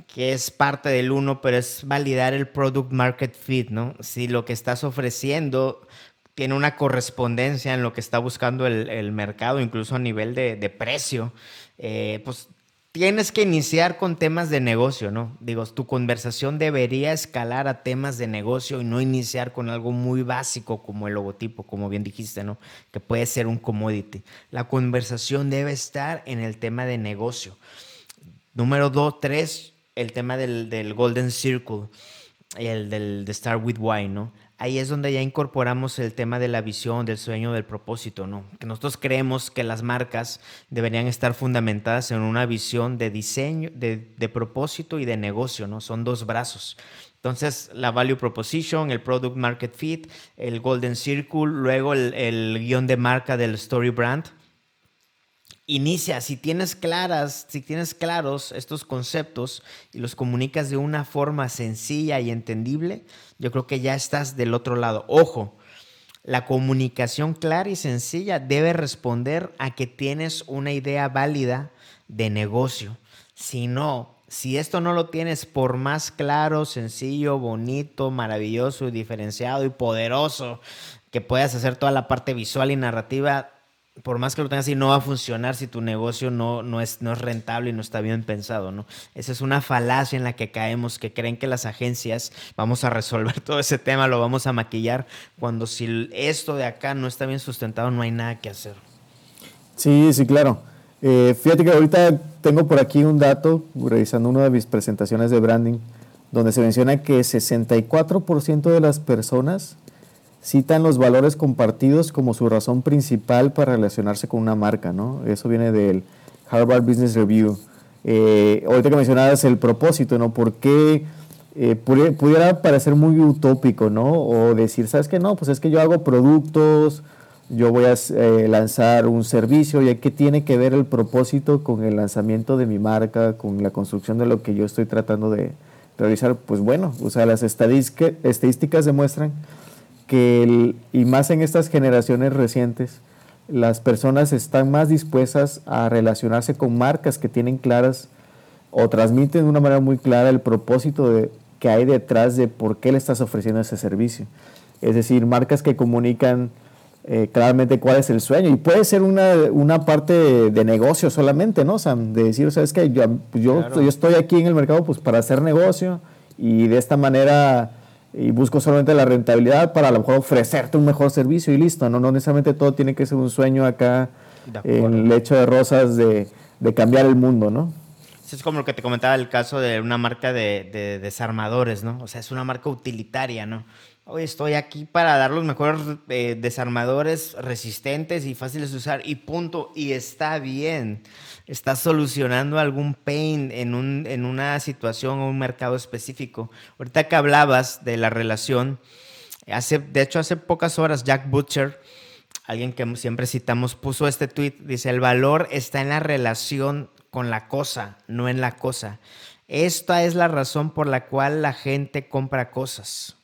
que es parte del uno, pero es validar el Product Market Fit, ¿no? Si lo que estás ofreciendo tiene una correspondencia en lo que está buscando el, mercado, incluso a nivel de, precio, eh, pues tienes que iniciar con temas de negocio, ¿no? Digo, tu conversación debería escalar a temas de negocio y no iniciar con algo muy básico como el logotipo, como bien dijiste, ¿no? Que puede ser un commodity. La conversación debe estar en el tema de negocio. Número dos, tres, el tema del, del Golden Circle el del de Start with Why, ¿no? Ahí es donde ya incorporamos el tema de la visión, del sueño, del propósito, ¿no? Que nosotros creemos que las marcas deberían estar fundamentadas en una visión de diseño, de, propósito y de negocio, ¿no? Son dos brazos. Entonces, la value proposition, el product market fit, el golden circle, luego el, el guion de marca del story brand, inicia, si tienes claras, si tienes claros estos conceptos y los comunicas de una forma sencilla y entendible, yo creo que ya estás del otro lado. Ojo, la comunicación clara y sencilla debe responder a que tienes una idea válida de negocio. Si no, si esto no lo tienes por más claro, sencillo, bonito, maravilloso, diferenciado y poderoso que puedas hacer toda la parte visual y narrativa, por más que lo tengas así, no va a funcionar si tu negocio no, no, es, no es rentable y no está bien pensado, ¿no? Esa es una falacia en la que caemos, que creen que las agencias vamos a resolver todo ese tema, lo vamos a maquillar, cuando si esto de acá no está bien sustentado, no hay nada que hacer. Sí, sí, claro. Eh, fíjate que ahorita tengo por aquí un dato, revisando una de mis presentaciones de branding, donde se menciona que 64% de las personas citan los valores compartidos como su razón principal para relacionarse con una marca, ¿no? Eso viene del Harvard Business Review. Eh, ahorita que mencionabas el propósito, ¿no? ¿Por qué eh, pudiera parecer muy utópico, ¿no? O decir, ¿sabes qué? No, pues es que yo hago productos, yo voy a eh, lanzar un servicio, ¿y qué tiene que ver el propósito con el lanzamiento de mi marca, con la construcción de lo que yo estoy tratando de realizar? Pues bueno, o sea, las estadísticas demuestran que, y más en estas generaciones recientes, las personas están más dispuestas a relacionarse con marcas que tienen claras o transmiten de una manera muy clara el propósito de, que hay detrás de por qué le estás ofreciendo ese servicio. Es decir, marcas que comunican eh, claramente cuál es el sueño. Y puede ser una, una parte de, negocio solamente, ¿no? De decir, ¿sabes qué? Yo, yo, yo estoy aquí en el mercado pues, para hacer negocio y de esta manera y busco solamente la rentabilidad para a lo mejor ofrecerte un mejor servicio y listo, no, no necesariamente todo tiene que ser un sueño acá en el lecho de rosas de, de, cambiar el mundo, ¿no? Es como lo que te comentaba el caso de una marca de, de desarmadores, ¿no? O sea, es una marca utilitaria, ¿no? Hoy estoy aquí para dar los mejores eh, desarmadores resistentes y fáciles de usar y punto. Y está bien. Está solucionando algún pain en, un, en una situación o un mercado específico. Ahorita que hablabas de la relación, hace, de hecho hace pocas horas Jack Butcher, alguien que siempre citamos, puso este tweet. Dice, el valor está en la relación con la cosa, no en la cosa. Esta es la razón por la cual la gente compra cosas.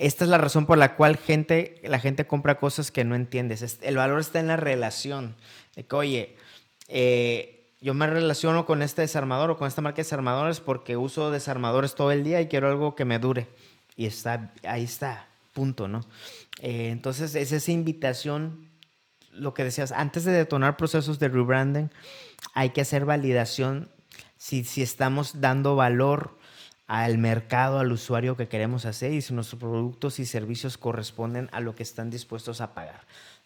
Esta es la razón por la cual gente, la gente compra cosas que no entiendes. El valor está en la relación. Oye, eh, yo me relaciono con este desarmador o con esta marca de desarmadores porque uso desarmadores todo el día y quiero algo que me dure. Y está, ahí está, punto, ¿no? Eh, entonces, es esa invitación, lo que decías, antes de detonar procesos de rebranding, hay que hacer validación si, si estamos dando valor al mercado, al usuario que queremos hacer y si nuestros productos y servicios corresponden a lo que están dispuestos a pagar.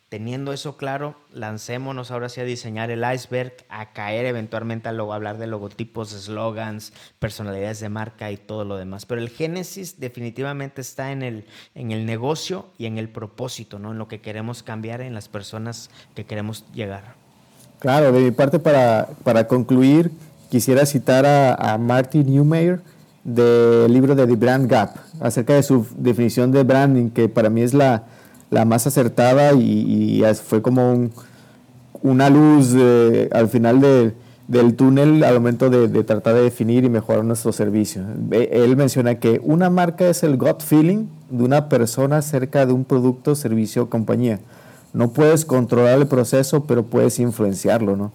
Teniendo eso claro, lancémonos ahora sí a diseñar el iceberg, a caer eventualmente a hablar de logotipos, slogans, personalidades de marca y todo lo demás. Pero el génesis definitivamente está en el, en el negocio y en el propósito, ¿no? en lo que queremos cambiar, en las personas que queremos llegar. Claro, de mi parte para, para concluir, quisiera citar a, a Martin Newmeyer, del libro de The Brand Gap, acerca de su definición de branding, que para mí es la, la más acertada y, fue como una luz al final del túnel al momento de, tratar de definir y mejorar nuestro servicio. Él menciona que una marca es el gut feeling de una persona acerca de un producto, servicio o compañía. No puedes controlar el proceso, pero puedes influenciarlo, ¿no?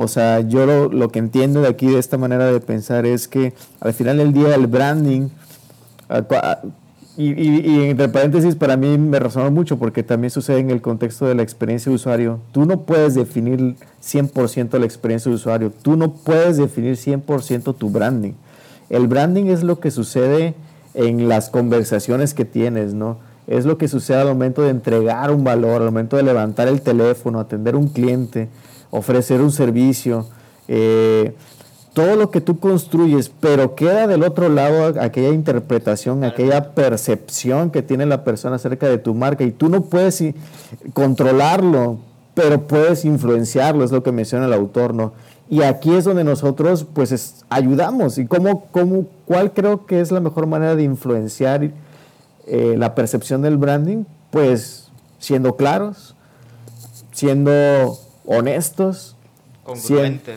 O sea, yo lo, que entiendo de aquí, de esta manera de pensar, es que al final del día el branding, y, y, entre paréntesis, para mí me resonó mucho porque también sucede en el contexto de la experiencia de usuario. Tú no puedes definir 100% la experiencia de usuario, tú no puedes definir 100% tu branding. El branding es lo que sucede en las conversaciones que tienes, ¿no? Es lo que sucede al momento de entregar un valor, al momento de levantar el teléfono, atender un cliente ofrecer un servicio. Eh, todo lo que tú construyes, pero queda del otro lado aquella interpretación, aquella percepción que tiene la persona acerca de tu marca y tú no puedes controlarlo, pero puedes influenciarlo, es lo que menciona el autor, ¿no? Y aquí es donde nosotros pues ayudamos. ¿Y cómo, cómo, cuál creo que es la mejor manera de influenciar eh, la percepción del branding? Pues siendo claros, siendo honestos,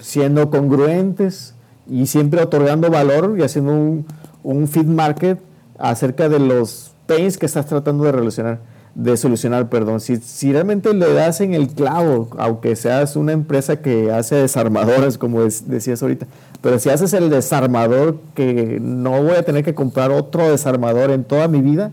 siendo congruentes y siempre otorgando valor y haciendo un, un feed market acerca de los pains que estás tratando de relacionar de solucionar, perdón. Si, si, realmente le das en el clavo, aunque seas una empresa que hace desarmadores, como decías ahorita, pero si haces el desarmador que no voy a tener que comprar otro desarmador en toda mi vida,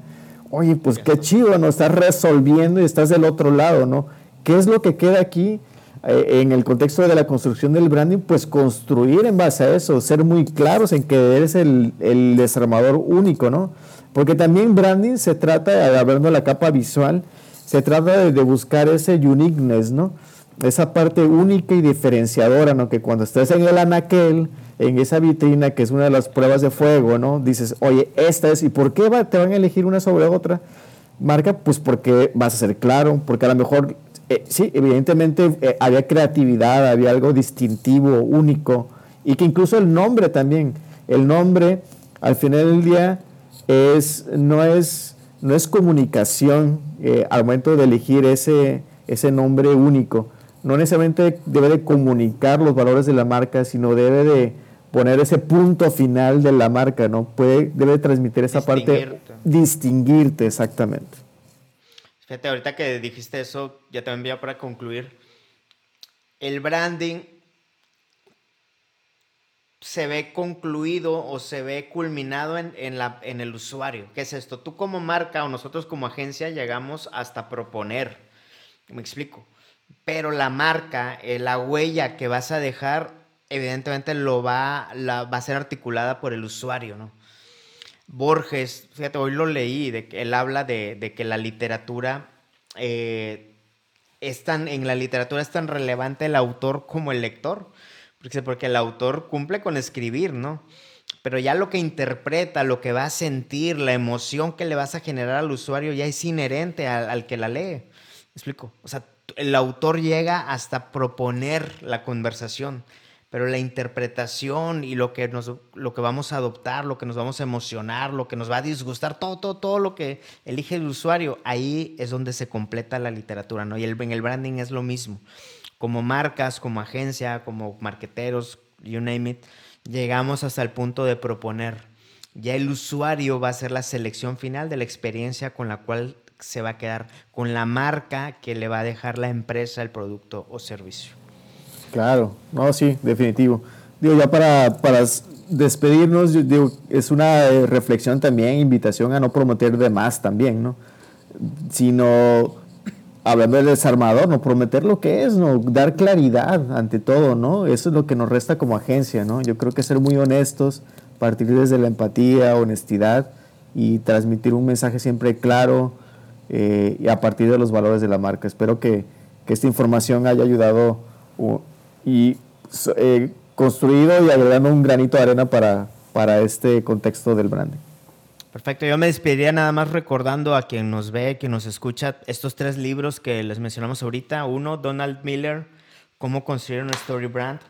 oye, pues qué chido, ¿no? Estás resolviendo y estás del otro lado, ¿no? ¿Qué es lo que queda aquí en el contexto de la construcción del branding? Pues construir en base a eso, ser muy claros en que eres el, el desarmador único, ¿no? Porque también branding se trata, hablando de la capa visual, se trata de, buscar ese uniqueness, ¿no? Esa parte única y diferenciadora, ¿no? Que cuando estés en el anaquel, en esa vitrina, que es una de las pruebas de fuego, ¿no? Dices, oye, esta es, ¿y por qué te van a elegir una sobre otra marca? Pues porque vas a ser claro, porque a lo mejor, eh, sí, evidentemente eh, había creatividad, había algo distintivo, único, y que incluso el nombre también, el nombre, al final del día, es, no, es, no es comunicación eh, al momento de elegir ese, ese nombre único. No necesariamente debe de comunicar los valores de la marca, sino debe de poner ese punto final de la marca, ¿no? Puede, debe transmitir esa parte, distinguirte exactamente. Fíjate, ahorita que dijiste eso, ya también voy para concluir. El branding se ve concluido o se ve culminado en, la, en el usuario. ¿Qué es esto? Tú como marca o nosotros como agencia llegamos hasta proponer. Me explico. Pero la marca, eh, la huella que vas a dejar, evidentemente lo va, la, va a ser articulada por el usuario, ¿no? Borges, fíjate, hoy lo leí, de él habla de, que la literatura eh, es tan, en la literatura es tan relevante el autor como el lector porque el autor cumple con escribir, ¿no? Pero ya lo que interpreta, lo que va a sentir, la emoción que le vas a generar al usuario ya es inherente al, que la lee. ¿Me explico? O sea, el autor llega hasta proponer la conversación, pero la interpretación y lo que, nos, lo que vamos a adoptar, lo que nos vamos a emocionar, lo que nos va a disgustar, todo, todo, todo lo que elige el usuario, ahí es donde se completa la literatura, ¿no? Y el, en el branding es lo mismo como marcas, como agencia, como marqueteros, you name it, llegamos hasta el punto de proponer. Ya el usuario va a ser la selección final de la experiencia con la cual se va a quedar, con la marca que le va a dejar la empresa, el producto o servicio. Claro, no, sí, definitivo. Digo, ya para, para despedirnos, digo, es una eh, reflexión también, invitación a no prometer de más también, ¿no? Sino hablando del desarmador, no prometer lo que es, no dar claridad ante todo, ¿no? Eso es lo que nos resta como agencia, ¿no? Yo creo que ser muy honestos, partir desde la empatía, honestidad y transmitir un mensaje siempre claro eh, y a partir de los valores de la marca. Espero que, esta información haya ayudado y eh, construido y agregando un granito de arena para, para este contexto del branding. Perfecto, yo me despediría nada más recordando a quien nos ve, quien nos escucha, estos tres libros que les mencionamos ahorita. Uno, Donald Miller, Cómo construir una story brand.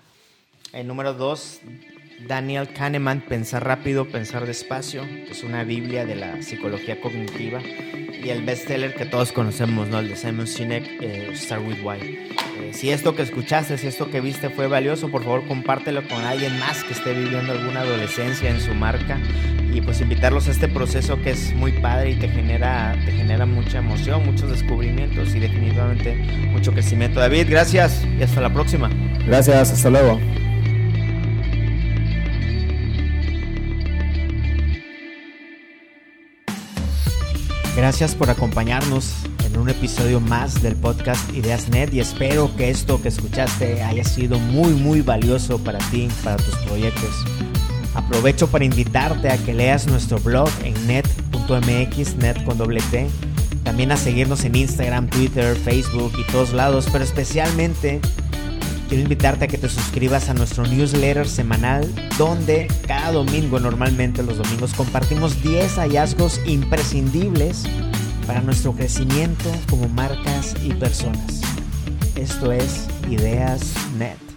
El número dos, Daniel Kahneman, Pensar rápido, pensar despacio, es una biblia de la psicología cognitiva. Y el bestseller que todos conocemos, ¿no? El de Simon Sinek, eh, Start With Why. Eh, si esto que escuchaste, si esto que viste fue valioso, por favor compártelo con alguien más que esté viviendo alguna adolescencia en su marca y pues invitarlos a este proceso que es muy padre y te genera, te genera mucha emoción, muchos descubrimientos y definitivamente mucho crecimiento. David, gracias y hasta la próxima. Gracias, hasta luego. Gracias por acompañarnos en un episodio más del podcast Ideas Net y espero que esto que escuchaste haya sido muy muy valioso para ti, para tus proyectos. Aprovecho para invitarte a que leas nuestro blog en net.mx, net con doble T. También a seguirnos en Instagram, Twitter, Facebook y todos lados, pero especialmente quiero invitarte a que te suscribas a nuestro newsletter semanal donde cada domingo, normalmente los domingos, compartimos 10 hallazgos imprescindibles para nuestro crecimiento como marcas y personas. Esto es Ideas Net.